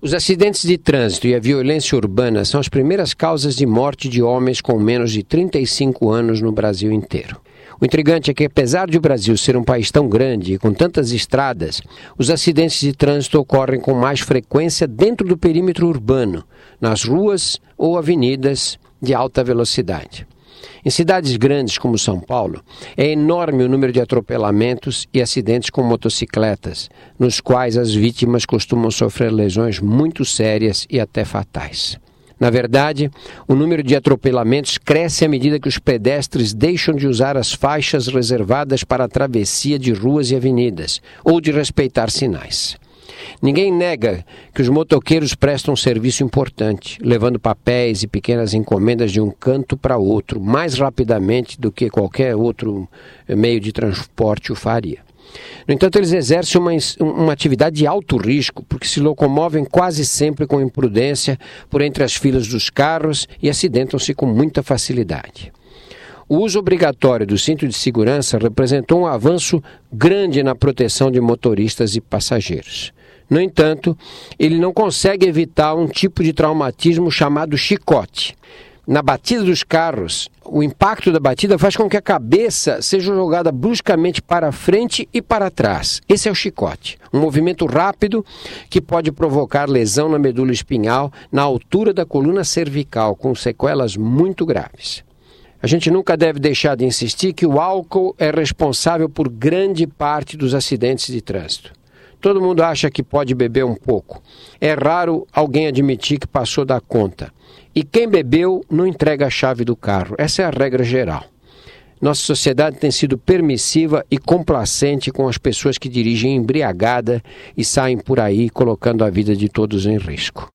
Os acidentes de trânsito e a violência urbana são as primeiras causas de morte de homens com menos de 35 anos no Brasil inteiro. O intrigante é que, apesar de o Brasil ser um país tão grande e com tantas estradas, os acidentes de trânsito ocorrem com mais frequência dentro do perímetro urbano, nas ruas ou avenidas de alta velocidade. Em cidades grandes como São Paulo, é enorme o número de atropelamentos e acidentes com motocicletas, nos quais as vítimas costumam sofrer lesões muito sérias e até fatais. Na verdade, o número de atropelamentos cresce à medida que os pedestres deixam de usar as faixas reservadas para a travessia de ruas e avenidas, ou de respeitar sinais. Ninguém nega que os motoqueiros prestam um serviço importante, levando papéis e pequenas encomendas de um canto para outro mais rapidamente do que qualquer outro meio de transporte o faria. No entanto, eles exercem uma, uma atividade de alto risco, porque se locomovem quase sempre com imprudência por entre as filas dos carros e acidentam-se com muita facilidade. O uso obrigatório do cinto de segurança representou um avanço grande na proteção de motoristas e passageiros. No entanto, ele não consegue evitar um tipo de traumatismo chamado chicote. Na batida dos carros, o impacto da batida faz com que a cabeça seja jogada bruscamente para frente e para trás. Esse é o chicote, um movimento rápido que pode provocar lesão na medula espinhal na altura da coluna cervical, com sequelas muito graves. A gente nunca deve deixar de insistir que o álcool é responsável por grande parte dos acidentes de trânsito. Todo mundo acha que pode beber um pouco. É raro alguém admitir que passou da conta. E quem bebeu não entrega a chave do carro. Essa é a regra geral. Nossa sociedade tem sido permissiva e complacente com as pessoas que dirigem embriagada e saem por aí colocando a vida de todos em risco.